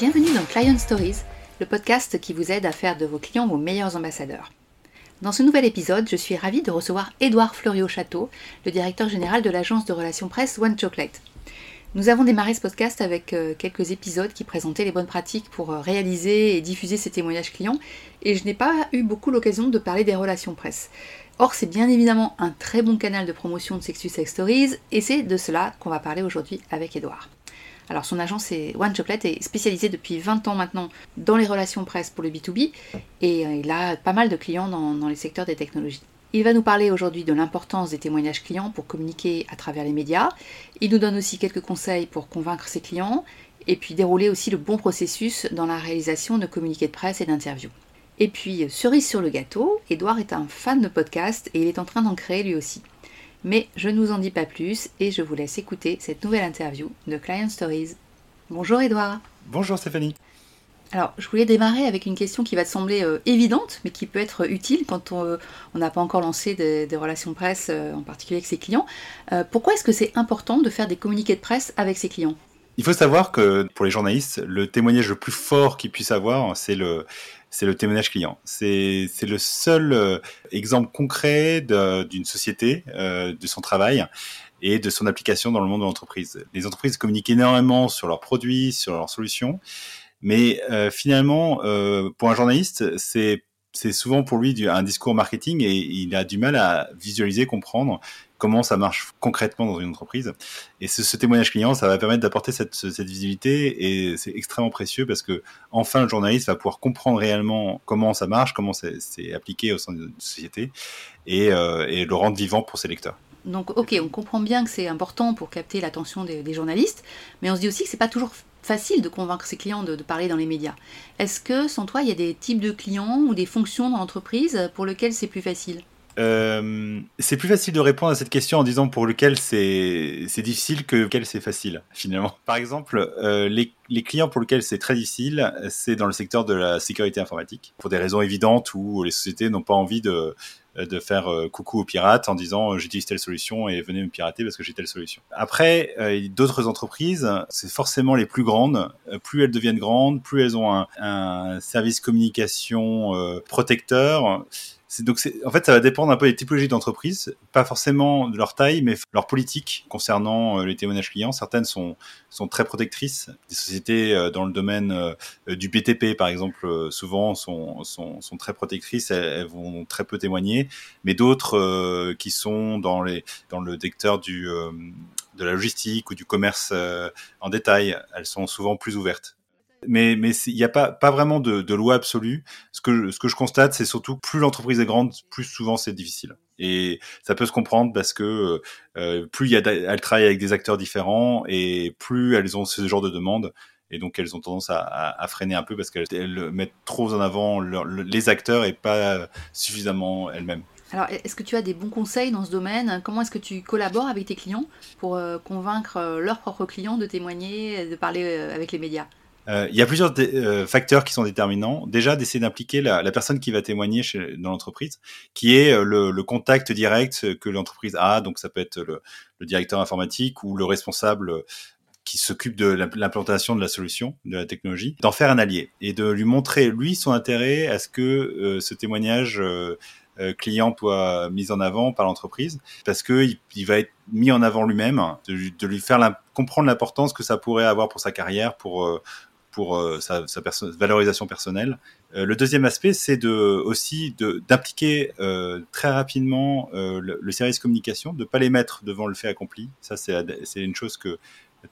Bienvenue dans Client Stories, le podcast qui vous aide à faire de vos clients vos meilleurs ambassadeurs. Dans ce nouvel épisode, je suis ravie de recevoir Édouard Fleuriot-Château, le directeur général de l'agence de relations presse One Chocolate. Nous avons démarré ce podcast avec euh, quelques épisodes qui présentaient les bonnes pratiques pour euh, réaliser et diffuser ces témoignages clients, et je n'ai pas eu beaucoup l'occasion de parler des relations presse. Or, c'est bien évidemment un très bon canal de promotion de Sex Stories, et c'est de cela qu'on va parler aujourd'hui avec Edouard. Alors son agence est One Chocolate est spécialisée depuis 20 ans maintenant dans les relations presse pour le B2B et euh, il a pas mal de clients dans, dans les secteurs des technologies. Il va nous parler aujourd'hui de l'importance des témoignages clients pour communiquer à travers les médias. Il nous donne aussi quelques conseils pour convaincre ses clients et puis dérouler aussi le bon processus dans la réalisation de communiqués de presse et d'interviews. Et puis, cerise sur le gâteau, Edouard est un fan de podcast et il est en train d'en créer lui aussi. Mais je ne vous en dis pas plus et je vous laisse écouter cette nouvelle interview de Client Stories. Bonjour Edouard. Bonjour Stéphanie. Alors, je voulais démarrer avec une question qui va te sembler euh, évidente, mais qui peut être utile quand on n'a pas encore lancé des, relations presse, euh, en particulier avec ses clients. Euh, pourquoi est-ce que c'est important de faire des communiqués de presse avec ses clients? Il faut savoir que pour les journalistes, le témoignage le plus fort qu'ils puissent avoir, c'est le, c'est le témoignage client. C'est le seul euh, exemple concret d'une société, euh, de son travail et de son application dans le monde de l'entreprise. Les entreprises communiquent énormément sur leurs produits, sur leurs solutions, mais euh, finalement, pour un journaliste, c'est c'est souvent pour lui un discours marketing et il a du mal à visualiser, comprendre comment ça marche concrètement dans une entreprise. Et ce, témoignage client, ça va permettre d'apporter cette, visibilité et c'est extrêmement précieux parce que enfin le journaliste va pouvoir comprendre réellement comment ça marche, comment c'est appliqué au sein d'une société euh, et, le rendre vivant pour ses lecteurs. Donc, ok, on comprend bien que c'est important pour capter l'attention des, journalistes, mais on se dit aussi que c'est pas toujours facile de convaincre ses clients de, de parler dans les médias. Est-ce que, sans toi, il y a des types de clients ou des fonctions dans l'entreprise pour lesquelles c'est plus facile? Euh, c'est plus facile de répondre à cette question en disant pour lequel c'est difficile que lequel c'est facile finalement. Par exemple, euh, les, clients pour lesquels c'est très difficile, c'est dans le secteur de la sécurité informatique pour des raisons évidentes où les sociétés n'ont pas envie de faire euh, coucou aux pirates en disant j'utilise telle solution et venez me pirater parce que j'ai telle solution. Après, d'autres entreprises, c'est forcément les plus grandes. plus elles deviennent grandes, plus elles ont un service communication protecteur donc en fait ça va dépendre un peu des typologies d'entreprises, pas forcément de leur taille, mais leur politique concernant euh, les témoignages clients. Certaines sont sont très protectrices. Des sociétés euh, dans le domaine euh, du BTP par exemple, souvent sont sont, sont très protectrices, elles, vont très peu témoigner, mais d'autres qui sont dans les dans le secteur du de la logistique ou du commerce en détail, elles sont souvent plus ouvertes mais mais il n'y a pas pas vraiment de, de, loi absolue. Ce que ce que je constate, c'est surtout plus l'entreprise est grande, plus souvent c'est difficile. Et ça peut se comprendre parce que euh, plus il y a elles travaillent avec des acteurs différents et plus elles ont ce genre de demandes. Et donc elles ont tendance à, à, freiner un peu parce qu'elles mettent trop en avant les acteurs et pas suffisamment elles-mêmes. Alors, est-ce que tu as des bons conseils dans ce domaine? Comment est-ce que tu collabores avec tes clients pour euh, convaincre euh, leurs propres clients de témoigner, de parler avec les médias? Euh, il y a plusieurs euh, facteurs qui sont déterminants. Déjà, d'essayer d'impliquer la, personne qui va témoigner dans l'entreprise, qui est euh, le, contact direct que l'entreprise a. Donc, ça peut être le, directeur informatique ou le responsable qui s'occupe de l'implantation de la solution, de la technologie, d'en faire un allié et de lui montrer, lui, son intérêt à ce que ce témoignage client soit mis en avant par l'entreprise parce que il, va être mis en avant lui-même, de, lui faire comprendre l'importance que ça pourrait avoir pour sa carrière, pour pour euh, sa, sa valorisation personnelle. Euh, le deuxième aspect, c'est de, aussi d'impliquer euh, très rapidement le, le, service communication, de ne pas les mettre devant le fait accompli. Ça, c'est une chose que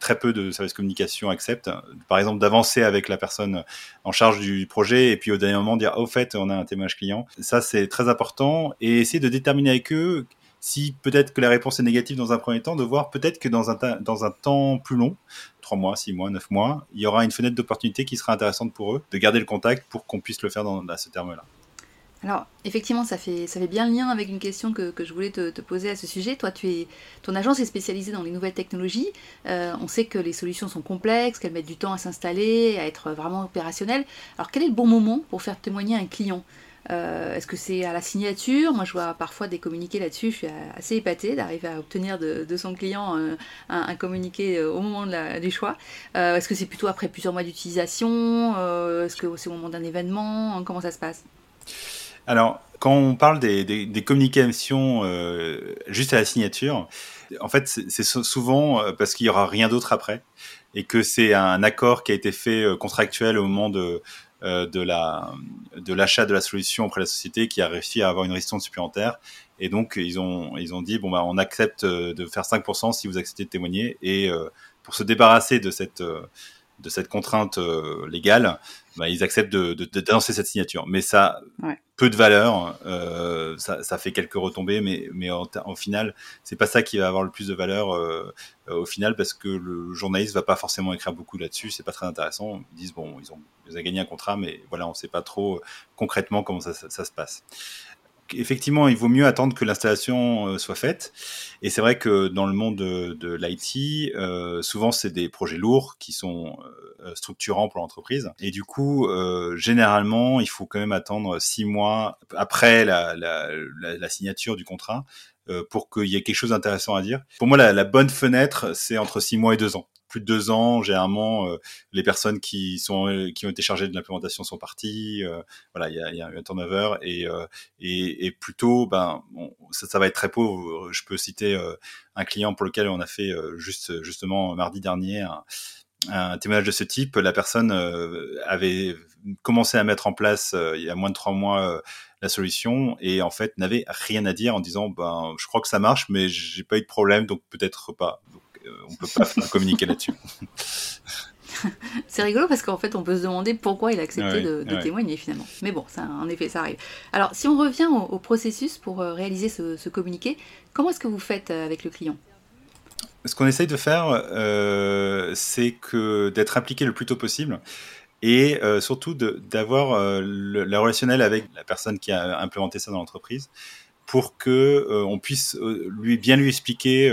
très peu de services communication acceptent. Par exemple, d'avancer avec la personne en charge du projet et puis au dernier moment dire au fait, on a un témoignage client. Ça, c'est très important et essayer de déterminer avec eux si peut-être que la réponse est négative dans un premier temps, de voir peut-être que dans un, dans un temps plus long, 3 mois, 6 mois, 9 mois, il y aura une fenêtre d'opportunité qui sera intéressante pour eux, de garder le contact pour qu'on puisse le faire dans, ce terme-là. Alors, effectivement, ça fait, ça fait bien le lien avec une question que, que je voulais te, te, poser à ce sujet. Toi, tu es, ton agence est spécialisée dans les nouvelles technologies. Euh, on sait que les solutions sont complexes, qu'elles mettent du temps à s'installer, à être vraiment opérationnelles. Alors, quel est le bon moment pour faire témoigner un client? Est-ce que c'est à la signature? Moi, je vois parfois des communiqués là-dessus. Je suis assez épatée d'arriver à obtenir de, son client un, communiqué au moment du choix. Est-ce que c'est plutôt après plusieurs mois d'utilisation? Est-ce que c'est au moment d'un événement? Comment ça se passe? Alors, quand on parle des, communications euh, juste à la signature, en fait, c'est souvent euh, parce qu'il y aura rien d'autre après et que c'est un accord qui a été fait euh, contractuel au moment de de la de l'achat de la solution auprès de la société qui a réussi à avoir une ristourne supplémentaire. Et donc ils ont ils ont dit bon bah on accepte de faire 5% si vous acceptez de témoigner. Et pour se débarrasser de cette de cette contrainte légale, bah, ils acceptent de, de, de, cette signature. Mais ça, peu de valeur. Euh, ça, ça, fait quelques retombées, mais, mais en, final, c'est pas ça qui va avoir le plus de valeur euh, au final, parce que le journaliste va pas forcément écrire beaucoup là-dessus. C'est pas très intéressant. Ils disent bon, ils ont, ils ont gagné un contrat, mais voilà, on sait pas trop euh, concrètement comment ça, ça, ça se passe effectivement, il vaut mieux attendre que l'installation euh, soit faite. Et c'est vrai que dans le monde de, de l'IT, euh, souvent c'est des projets lourds qui sont euh, structurants pour l'entreprise. Et du coup, euh, généralement, il faut quand même attendre six mois après la, la, la, signature du contrat euh, pour qu'il y ait quelque chose d'intéressant à dire. Pour moi, la, la bonne fenêtre, c'est entre six mois et deux ans plus de deux ans, généralement, euh, les personnes qui sont euh, qui ont été chargées de l'implémentation sont parties. Euh, voilà, il y a, y a, un turnover et, et, et plutôt, ben, ça, ça, va être très pauvre. Je peux citer un client pour lequel on a fait juste justement mardi dernier un, un témoignage de ce type. La personne avait commencé à mettre en place il y a moins de trois mois la solution et en fait n'avait rien à dire en disant ben je crois que ça marche mais j'ai pas eu de problème donc peut-être pas on peut pas communiquer là-dessus. c'est rigolo parce qu'en fait, on peut se demander pourquoi il a accepté de, témoigner finalement. Mais bon, ça, en effet, ça arrive. Alors, si on revient au, processus pour euh, réaliser ce, communiqué, comment est-ce que vous faites euh, avec le client? Ce qu'on essaye de faire, euh, c'est que d'être impliqué le plus tôt possible et surtout d'avoir le, relationnel avec la personne qui a implémenté ça dans l'entreprise pour que on puisse lui bien lui expliquer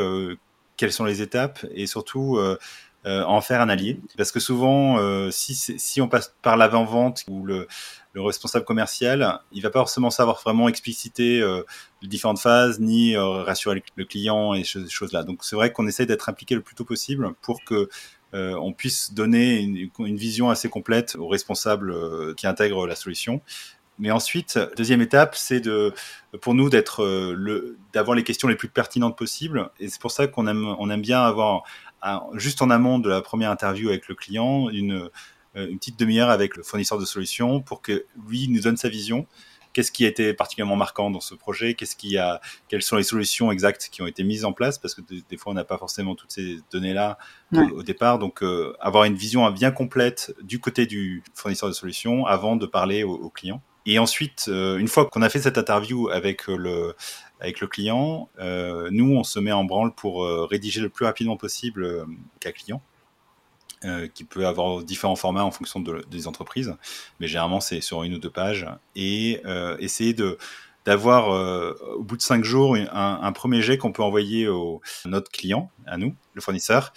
quelles sont les étapes et surtout euh, euh, en faire un allié. Parce que souvent, euh, si, on passe par l'avant-vente ou le, le, responsable commercial, il va pas forcément savoir vraiment expliciter les différentes phases ni rassurer le client et ces choses-là. Donc c'est vrai qu'on essaie d'être impliqué le plus tôt possible pour que on puisse donner une, vision assez complète aux responsables qui intègrent la solution mais ensuite, deuxième étape, c'est de, pour nous d'être euh, le, d'avoir les questions les plus pertinentes possibles. Et c'est pour ça qu'on aime, on aime bien avoir, juste en amont de la première interview avec le client, une, euh, une petite demi-heure avec le fournisseur de solutions pour que lui nous donne sa vision. Qu'est-ce qui a été particulièrement marquant dans ce projet? Qu'est-ce qui a Quelles sont les solutions exactes qui ont été mises en place? Parce que des, fois, on n'a pas forcément toutes ces données-là au, départ. Donc, euh, avoir une vision bien complète du côté du fournisseur de solutions avant de parler au, au client. Et ensuite, euh, une fois qu'on a fait cette interview avec euh, le, avec le client, euh, nous, on se met en branle pour rédiger le plus rapidement possible qu'un client, qui peut avoir différents formats en fonction de, des entreprises, mais généralement c'est sur une ou deux pages, et essayer de d'avoir euh, au bout de cinq jours un, un premier jet qu'on peut envoyer au notre client, à nous, le fournisseur,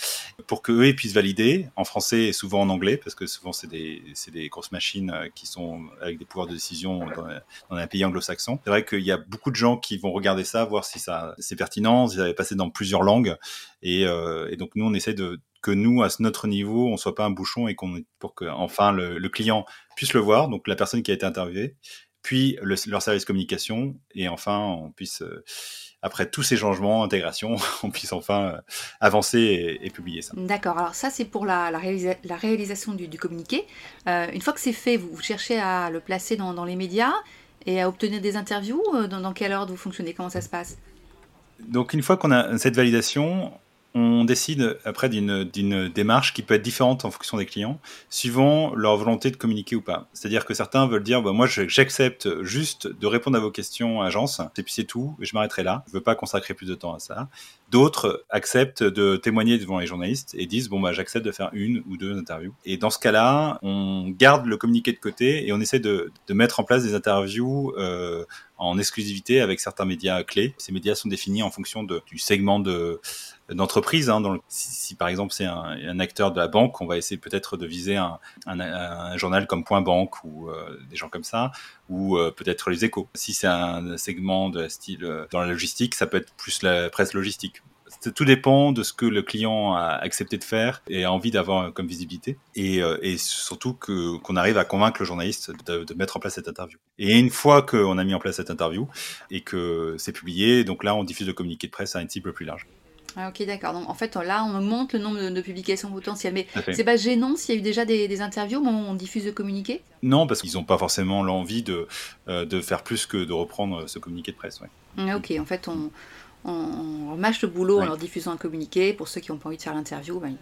pour que eux puissent valider. En français et souvent en anglais, parce que souvent c'est des, des grosses machines euh, qui sont avec des pouvoirs de décision dans, dans un pays anglo-saxon. C'est vrai qu'il y a beaucoup de gens qui vont regarder ça, voir si ça c'est pertinent, si ça avait passé dans plusieurs langues, et, euh, et donc nous on essaie de que nous, à notre niveau, on soit pas un bouchon et qu'on pour que enfin le, le, client puisse le voir, donc la personne qui a été interviewée, puis leur service communication, et enfin, on puisse, euh, après tous ces changements, intégration, on puisse enfin euh, avancer et, publier ça. D'accord, alors ça c'est pour la, la, réalisation du, communiqué. Euh, une fois que c'est fait, vous, cherchez à le placer dans, les médias et à obtenir des interviews. Dans, dans quel ordre vous fonctionnez? Comment ça se passe? Donc une fois qu'on a cette validation, on décide après d'une démarche qui peut être différente en fonction des clients, suivant leur volonté de communiquer ou pas. C'est-à-dire que certains veulent dire, bah, moi j'accepte juste de répondre à vos questions agence, et puis c'est tout, je m'arrêterai là, je veux pas consacrer plus de temps à ça. D'autres acceptent de témoigner devant les journalistes et disent, bon bah j'accepte de faire une ou deux interviews. Et dans ce cas-là, on garde le communiqué de côté et on essaie de, mettre en place des interviews euh, en exclusivité avec certains médias clés. Ces médias sont définis en fonction du segment de d'entreprise. Hein, si, par exemple c'est un, acteur de la banque, on va essayer peut-être de viser un, journal comme Point Banque ou euh, des gens comme ça, ou euh, peut-être les échos. Si c'est un segment de style euh, dans la logistique, ça peut être plus la presse logistique tout dépend de ce que le client a accepté de faire et a envie d'avoir comme visibilité. Et, euh, et surtout qu'on arrive à convaincre le journaliste de, de, mettre en place cette interview. Et une fois qu'on a mis en place cette interview et que c'est publié, donc là, on diffuse le communiqué de presse à une cible plus large. Ah, ok, d'accord. Donc en fait, là, on augmente le nombre de, de publications potentielles. Mais c'est pas gênant s'il y a eu déjà des, des interviews, mais on diffuse le communiqué? Non, parce qu'ils n'ont pas forcément l'envie de, euh, de faire plus que de reprendre ce communiqué de presse. Ouais. Ah, ok, en fait, on, on, mâche le boulot ouais. en leur diffusant un communiqué. Pour ceux qui n'ont pas envie de faire l'interview, ben,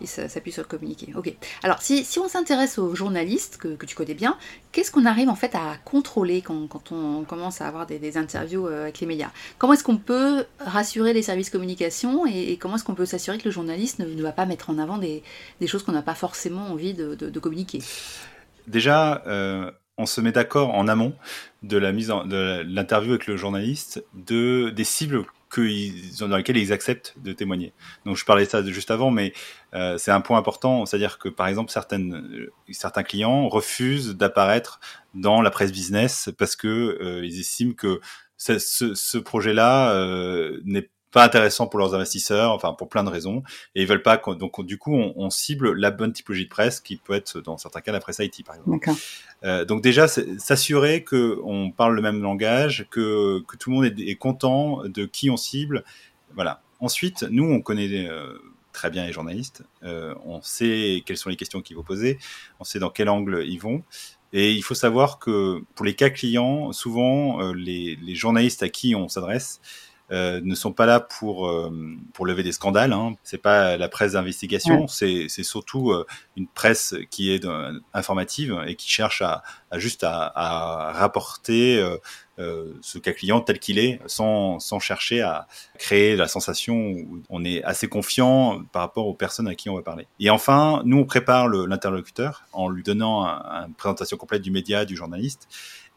ils s'appuient sur le communiqué. Ok. Alors, si, si on s'intéresse aux journalistes que, que, tu connais bien, qu'est-ce qu'on arrive en fait à contrôler quand, quand on commence à avoir des, des interviews euh, avec les médias? Comment est-ce qu'on peut rassurer les services communication et, et comment est-ce qu'on peut s'assurer que le journaliste ne, ne, va pas mettre en avant des, des choses qu'on n'a pas forcément envie de, de, de communiquer? Déjà, euh, on se met d'accord en amont de la mise en, de l'interview avec le journaliste de des cibles que dans lesquels ils acceptent de témoigner. Donc je parlais de ça juste avant, mais euh, c'est un point important, c'est-à-dire que par exemple certaines, certains clients refusent d'apparaître dans la presse business parce que euh, ils estiment que ce, ce projet-là euh, n'est pas intéressant pour leurs investisseurs, enfin pour plein de raisons, et ils veulent pas. Donc du coup, on, on, cible la bonne typologie de presse qui peut être dans certains cas la presse IT par exemple. Euh, donc déjà, s'assurer que on parle le même langage, que, que tout le monde est, est, content de qui on cible. Voilà. Ensuite, nous, on connaît euh, très bien les journalistes, euh, on sait quelles sont les questions qu'ils vont poser, on sait dans quel angle ils vont. Et il faut savoir que pour les cas clients, souvent les, les journalistes à qui on s'adresse euh, ne sont pas là pour euh, pour lever des scandales. Hein. C'est pas la presse d'investigation, c'est c'est surtout euh, une presse qui est informative et qui cherche à, à juste à, à rapporter euh, euh, ce cas client tel qu'il est, sans sans chercher à créer la sensation où on est assez confiant par rapport aux personnes à qui on va parler. Et enfin, nous on prépare l'interlocuteur en lui donnant un, une présentation complète du média, du journaliste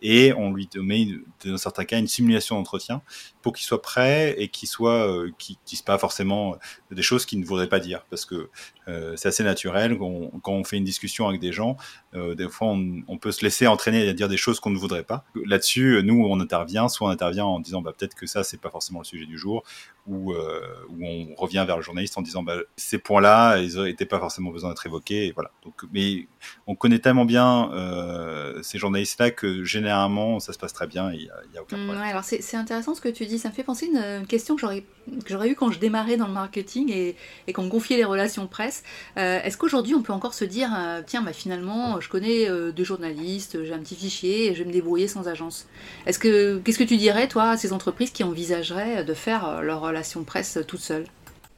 et on lui met dans certains cas une simulation d'entretien pour qu'il soit prêt et qu'il soit euh, qu'il dise pas forcément des choses qu'il ne voudrait pas dire. Parce que euh, c'est assez naturel quand on, quand on, fait une discussion avec des gens euh, des fois on, on, peut se laisser entraîner à dire des choses qu'on ne voudrait pas là-dessus nous on intervient soit on intervient en disant bah, peut-être que ça c'est pas forcément le sujet du jour ou euh, on revient vers le journaliste en disant bah, ces points-là ils n'étaient pas forcément besoin d'être évoqués et voilà donc mais on connaît tellement bien euh, ces journalistes-là que généralement ça se passe très bien il y, y, a aucun problème. Mmh, alors c'est intéressant ce que tu dis ça me fait penser à une, une question que j'aurais que j'aurais eu quand je démarrais dans le marketing et, et qu'on me confiait les relations presse. Euh, Est-ce qu'aujourd'hui on peut encore se dire euh, tiens bah, finalement je connais euh, deux journalistes, j'ai un petit fichier et je vais me débrouiller sans agence. Est-ce que qu'est-ce que tu dirais toi à ces entreprises qui envisageraient de faire leur relation presse toutes seules?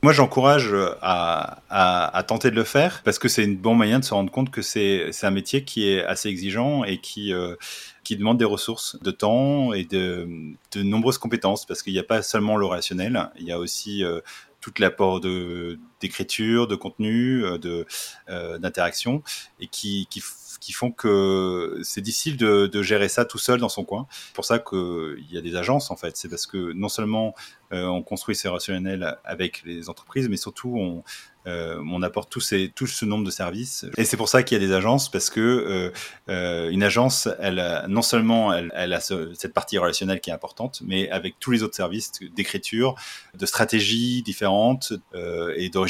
Moi, j'encourage à, tenter de le faire parce que c'est une bonne moyen de se rendre compte que c'est un métier qui est assez exigeant et qui, euh, qui demande des ressources de temps et de, de nombreuses compétences parce qu'il n'y a pas seulement le relationnel, il y a aussi euh, tout l'apport de d'écriture, de contenu, euh, de euh, d'interaction et qui, qui qui font que c'est difficile de, de, gérer ça tout seul dans son coin. C'est pour ça qu'il y a des agences en fait. C'est parce que non seulement euh, on construit ces relationnels avec les entreprises, mais surtout on, on apporte tous ces, tout ce nombre de services. Et c'est pour ça qu'il y a des agences, parce que euh, une agence, elle non seulement elle, a ce, cette partie relationnelle qui est importante, mais avec tous les autres services d'écriture, de stratégies différentes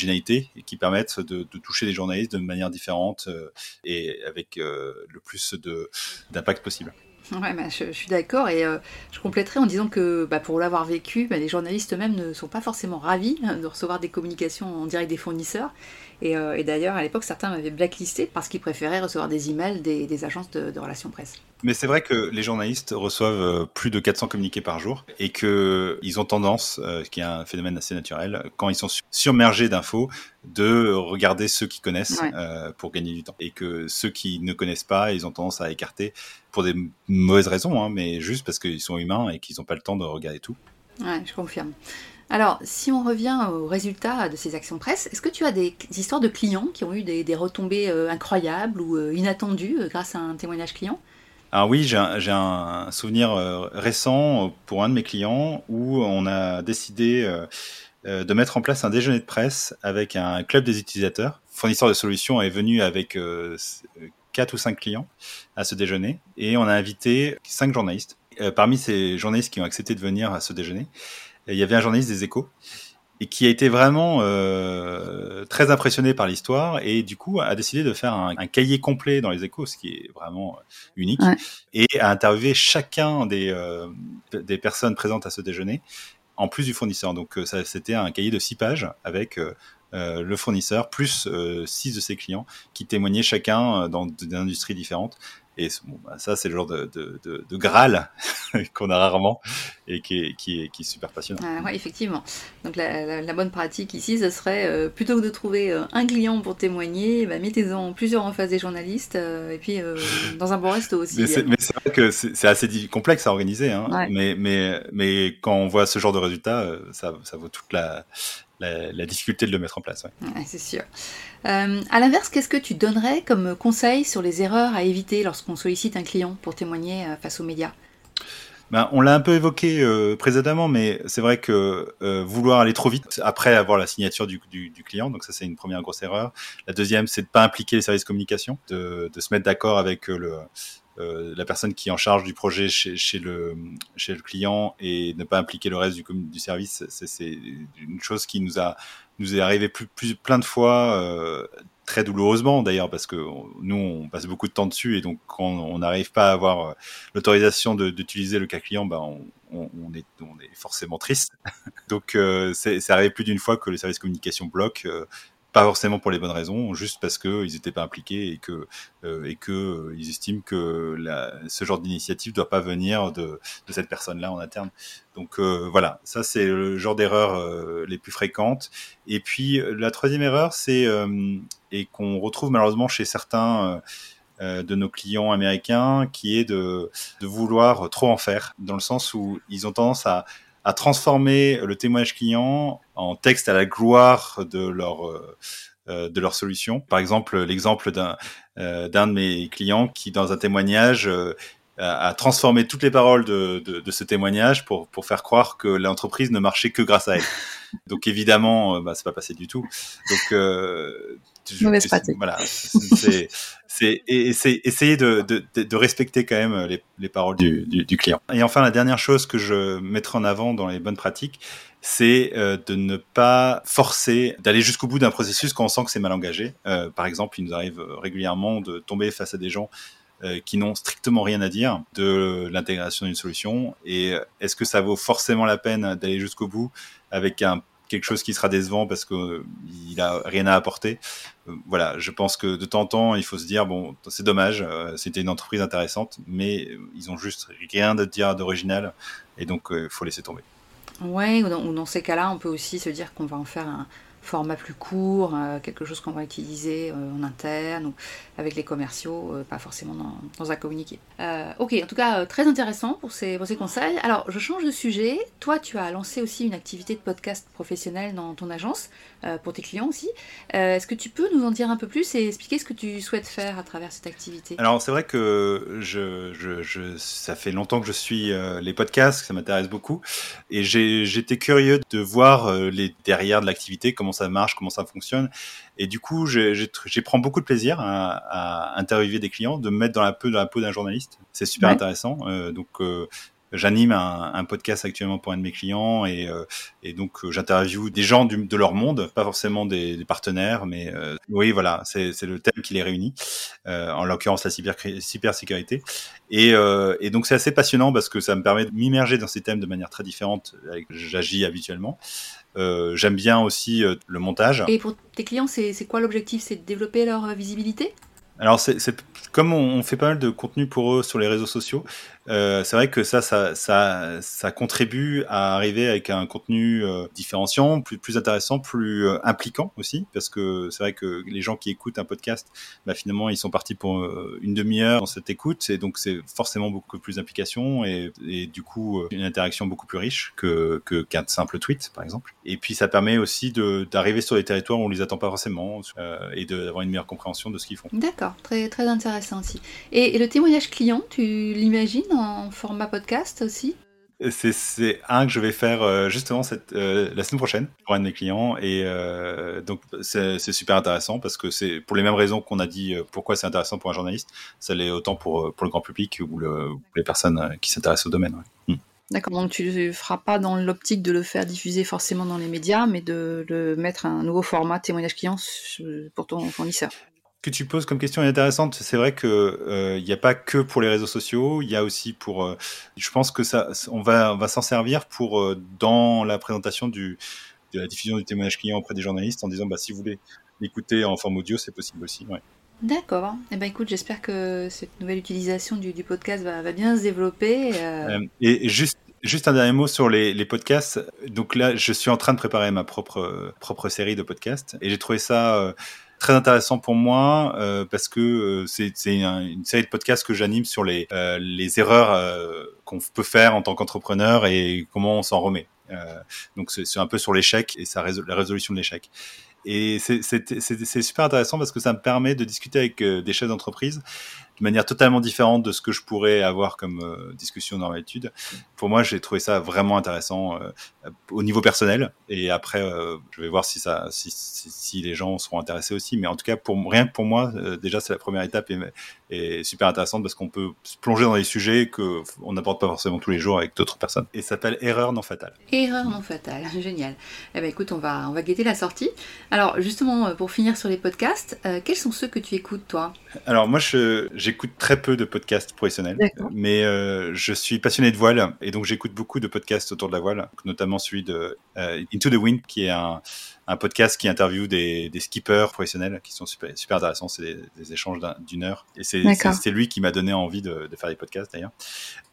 et qui permettent de, toucher les journalistes de manière différente euh, et avec euh, le plus d'impact possible. Ouais, bah, je, suis d'accord et euh, je compléterai en disant que bah, pour l'avoir vécu, bah, les journalistes eux-mêmes ne sont pas forcément ravis hein, de recevoir des communications en direct des fournisseurs. Et, d'ailleurs, à l'époque, certains m'avaient blacklisté parce qu'ils préféraient recevoir des emails des, des agences de, relations presse. Mais c'est vrai que les journalistes reçoivent euh, plus de 400 communiqués par jour et qu'ils ont tendance, euh, qui est un phénomène assez naturel, quand ils sont submergés d'infos, de regarder ceux qui connaissent ouais. euh, pour gagner du temps. Et que ceux qui ne connaissent pas, ils ont tendance à écarter pour des mauvaises raisons, hein, mais juste parce qu'ils sont humains et qu'ils n'ont pas le temps de regarder tout. Ouais, je confirme. Alors, si on revient aux résultats de ces actions presse, est-ce que tu as des, histoires de clients qui ont eu des, des retombées euh, incroyables ou euh, inattendues grâce à un témoignage client? Alors oui, j'ai un, souvenir récent pour un de mes clients où on a décidé de mettre en place un déjeuner de presse avec un club des utilisateurs. Fournisseur de solutions est venu avec quatre ou cinq clients à ce déjeuner et on a invité cinq journalistes. parmi ces journalistes qui ont accepté de venir à ce déjeuner, il y avait un journaliste des Échos et qui a été vraiment euh, très impressionné par l'histoire et du coup a décidé de faire un, cahier complet dans les échos, ce qui est vraiment euh, unique, et a interviewé chacun des, euh, des personnes présentes à ce déjeuner, en plus du fournisseur. Donc ça, c'était un cahier de six pages avec le fournisseur plus six de ses clients qui témoignaient chacun dans des industries différentes. Et bon, bah, ça, c'est le genre de, de, de, de Graal qu'on a rarement et qui est, qui est, qui est super passionnant. Ah, ouais, effectivement. Donc la, la, bonne pratique ici, ce serait euh, plutôt que de trouver euh, un client pour témoigner, bah, mettez-en plusieurs en face des journalistes euh, et puis dans un bon resto aussi. Mais c'est vrai que c'est assez complexe à organiser, hein, mais, mais, mais quand on voit ce genre de résultat, ça, ça vaut toute la, la, difficulté de le mettre en place. Ouais. c'est sûr. Euh, à l'inverse, qu'est-ce que tu donnerais comme conseil sur les erreurs à éviter lorsqu'on sollicite un client pour témoigner euh, face aux médias? Ben, on l'a un peu évoqué euh, précédemment, mais c'est vrai que vouloir aller trop vite après avoir la signature du, client, donc ça c'est une première grosse erreur. La deuxième, c'est de pas impliquer les services communication, de, de se mettre d'accord avec le, euh, la personne qui est en charge du projet chez, le, chez le client et ne pas impliquer le reste du, du service, c'est une chose qui nous, a, nous est arrivé plus, plus, plein de fois, euh, très douloureusement d'ailleurs, parce que nous, on passe beaucoup de temps dessus et donc quand on n'arrive pas à avoir euh, l'autorisation d'utiliser le cas client, ben on, on, est, on est forcément triste. donc c'est arrivé plus d'une fois que le service communication bloque pas forcément pour les bonnes raisons, juste parce qu'ils n'étaient pas impliqués et que euh, et que euh, ils estiment que la, ce genre d'initiative doit pas venir de, de cette personne-là en interne. Donc euh, voilà, ça c'est le genre d'erreur euh, les plus fréquentes. Et puis la troisième erreur, c'est et qu'on retrouve malheureusement chez certains de nos clients américains, qui est de, de vouloir trop en faire, dans le sens où ils ont tendance à à transformer le témoignage client en texte à la gloire de leur euh, euh, de leur solution. Par exemple, l'exemple d'un euh, d'un de mes clients qui, dans un témoignage, a transformé toutes les paroles de, de, ce témoignage pour, pour faire croire que l'entreprise ne marchait que grâce à elle. Donc évidemment, bah, c'est pas passé du tout. Donc Mauvaise pratique. Voilà, c'est essayer de, de, de, respecter quand même les, les paroles du, du, du, client. Et enfin, la dernière chose que je mettrai en avant dans les bonnes pratiques, c'est euh, de ne pas forcer d'aller jusqu'au bout d'un processus quand on sent que c'est mal engagé. Euh, par exemple, il nous arrive régulièrement de tomber face à des gens euh, qui n'ont strictement rien à dire de l'intégration d'une solution. Et est-ce que ça vaut forcément la peine d'aller jusqu'au bout avec un quelque chose qui sera décevant parce qu'il euh, a rien à apporter. Euh, voilà, je pense que de temps en temps, il faut se dire bon, c'est dommage, euh, c'était une entreprise intéressante, mais ils ont juste rien à dire d'original, et donc il faut laisser tomber. Ouais, ou dans, dans ces cas-là, on peut aussi se dire qu'on va en faire un, format plus court, euh, quelque chose qu'on va utiliser euh, en interne ou avec les commerciaux, euh, pas forcément dans, un communiqué. ok, en tout cas, très intéressant pour ces, pour ces conseils. Alors, je change de sujet. Toi, tu as lancé aussi une activité de podcast professionnel dans ton agence, pour tes clients aussi. Est-ce que tu peux nous en dire un peu plus et expliquer ce que tu souhaites faire à travers cette activité? Alors, c'est vrai que je, je, ça fait longtemps que je suis les podcasts, ça m'intéresse beaucoup. Et j'étais curieux de voir les derrière de l'activité, comment ça marche, comment ça fonctionne. Et du coup, j'ai prends beaucoup de plaisir à, interviewer des clients, de me mettre dans la peau, dans la peau d'un journaliste. C'est super intéressant. Euh, donc, euh, J'anime un, podcast actuellement pour un de mes clients et, euh, et donc euh, j'interviewe des gens du, de leur monde, pas forcément des, des partenaires, mais euh, oui, voilà, c'est le thème qui les réunit, en l'occurrence la cyber, cybersécurité. Et, et donc c'est assez passionnant parce que ça me permet de m'immerger dans ces thèmes de manière très différente avec j'agis habituellement. J'aime bien aussi le montage. Et pour tes clients, c'est quoi l'objectif? C'est de développer leur visibilité? Alors, c'est comme on, fait pas mal de contenu pour eux sur les réseaux sociaux, euh, c'est vrai que ça, ça, ça, ça contribue à arriver avec un contenu euh, différenciant, plus, plus intéressant, plus euh, impliquant aussi, parce que c'est vrai que les gens qui écoutent un podcast, bah, finalement, ils sont partis pour une demi-heure dans cette écoute, et donc c'est forcément beaucoup plus d'implication et, du coup une interaction beaucoup plus riche que qu'un simple tweet, par exemple. Et puis ça permet aussi d'arriver sur des territoires où on les attend pas forcément et d'avoir une meilleure compréhension de ce qu'ils font. D'accord, très très intéressant aussi. Et le témoignage client, tu l'imagines en format podcast aussi c'est un que je vais faire euh, justement cette, euh, la semaine prochaine pour un de mes clients et euh, donc c'est super intéressant parce que c'est pour les mêmes raisons qu'on a dit pourquoi c'est intéressant pour un journaliste, ça l'est autant pour, pour le grand public ou, le, les personnes qui s'intéressent au domaine. Hmm. D'accord, donc tu ne feras pas dans l'optique de le faire diffuser forcément dans les médias, mais de le mettre un nouveau format témoignage client pour ton fournisseur que tu poses comme question est intéressante. C'est vrai que euh, il n'y a pas que pour les réseaux sociaux. Il y a aussi pour. Euh, je pense que ça, on va, on va s'en servir pour euh, dans la présentation du de la diffusion du témoignage client auprès des journalistes en disant bah si vous voulez l'écouter en forme audio, c'est possible aussi. Ouais. D'accord. Eh ben écoute, j'espère que cette nouvelle utilisation du, du podcast va, va, bien se développer. Et, juste Juste un dernier mot sur les, les, podcasts. Donc là, je suis en train de préparer ma propre propre série de podcasts et j'ai trouvé ça très intéressant pour moi euh, parce que euh, c'est une série de podcasts que j'anime sur les, euh, les erreurs euh, qu'on peut faire en tant qu'entrepreneur et comment on s'en remet. donc c'est un peu sur l'échec et ça la résolution de l'échec. Et c'est super intéressant parce que ça me permet de discuter avec des chefs d'entreprise de manière totalement différente de ce que je pourrais avoir comme euh, discussion dans l'étude. Pour moi, j'ai trouvé ça vraiment intéressant euh, au niveau personnel. Et après, euh, je vais voir si ça, si, si, les gens seront intéressés aussi. Mais en tout cas, pour rien que pour moi, déjà, c'est la première étape et, et super intéressante parce qu'on peut se plonger dans des sujets que on n'aborde pas forcément tous les jours avec d'autres personnes. Et ça s'appelle Erreur non fatale. Erreur non fatale, génial. Eh ben écoute, on va, on va guetter la sortie. Alors justement, pour finir sur les podcasts, quels sont ceux que tu écoutes toi? Alors moi, j'ai j'écoute très peu de podcasts professionnels, mais euh, je suis passionné de voile et donc j'écoute beaucoup de podcasts autour de la voile, notamment celui de euh, Into the Wind, qui est un, un podcast qui interviewe des, des, skippers professionnels qui sont super, super intéressants. C'est des, des, échanges d'une heure. Et c'est lui qui m'a donné envie de, de, faire des podcasts d'ailleurs.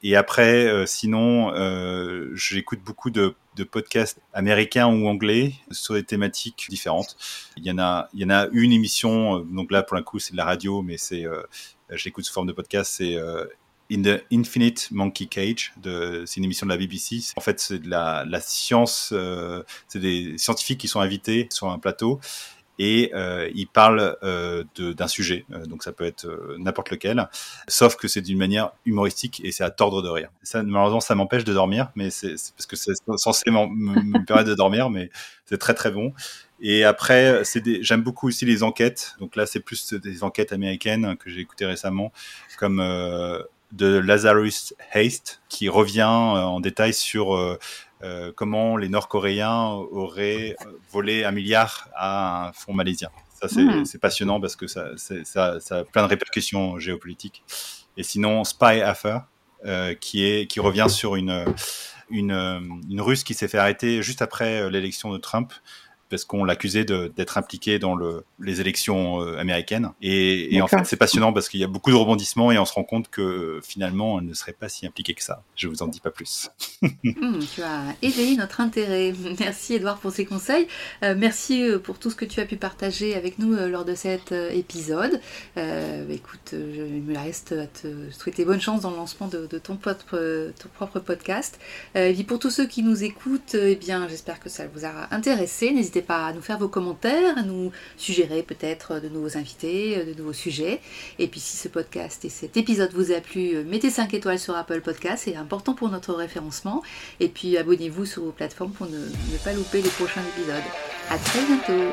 Et après, euh, sinon, euh, j'écoute beaucoup de, de, podcasts américains ou anglais sur des thématiques différentes. Il y en a, il y en a une émission, donc là pour un coup c'est de la radio, mais c'est euh, je l'écoute sous forme de podcast, c'est euh, In the Infinite Monkey Cage, c'est une émission de la BBC. En fait, c'est de la, science, euh, c'est des scientifiques qui sont invités sur un plateau et euh, ils parlent euh, d'un sujet, donc ça peut être n'importe lequel, sauf que c'est d'une manière humoristique et c'est à tordre de rire. Ça, malheureusement, ça m'empêche de dormir, mais c'est parce que c'est censé me permettre de dormir, mais c'est très très bon. Et après, j'aime beaucoup aussi les enquêtes. Donc là, c'est plus des enquêtes américaines que j'ai écoutées récemment, comme euh, de Lazarus Haste, qui revient euh, en détail sur euh, euh, comment les Nord-Coréens auraient volé un milliard à un fonds malaisien. Ça, c'est hmm. passionnant parce que ça, ça, ça, a plein de répercussions géopolitiques. Et sinon, Spy Affair, qui, est, qui revient sur une, une, une Russe qui s'est fait arrêter juste après l'élection de Trump parce qu'on l'accusait d'être impliqué dans le, les élections euh, américaines. Et, et en fait, c'est passionnant parce qu'il y a beaucoup de rebondissements et on se rend compte que finalement, elle ne serait pas si impliquée que ça. Je vous en dis pas plus. Hmm, tu as éveillé notre intérêt. Merci Edouard pour ces conseils. Euh, merci euh, pour tout ce que tu as pu partager avec nous lors de cet épisode. Écoute, je, il me reste à te souhaiter bonne chance dans le lancement de, de ton, propre, ton, propre podcast. et puis pour tous ceux qui nous écoutent, eh bien, j'espère que ça vous aura intéressé pas à nous faire vos commentaires, à nous suggérer peut-être de nouveaux invités, euh, de nouveaux sujets. Et puis si ce podcast et cet épisode vous a plu, euh, mettez 5 étoiles sur Apple Podcast, c'est important pour notre référencement. Et puis abonnez-vous sur vos plateformes pour ne, ne pas louper les prochains épisodes. À très bientôt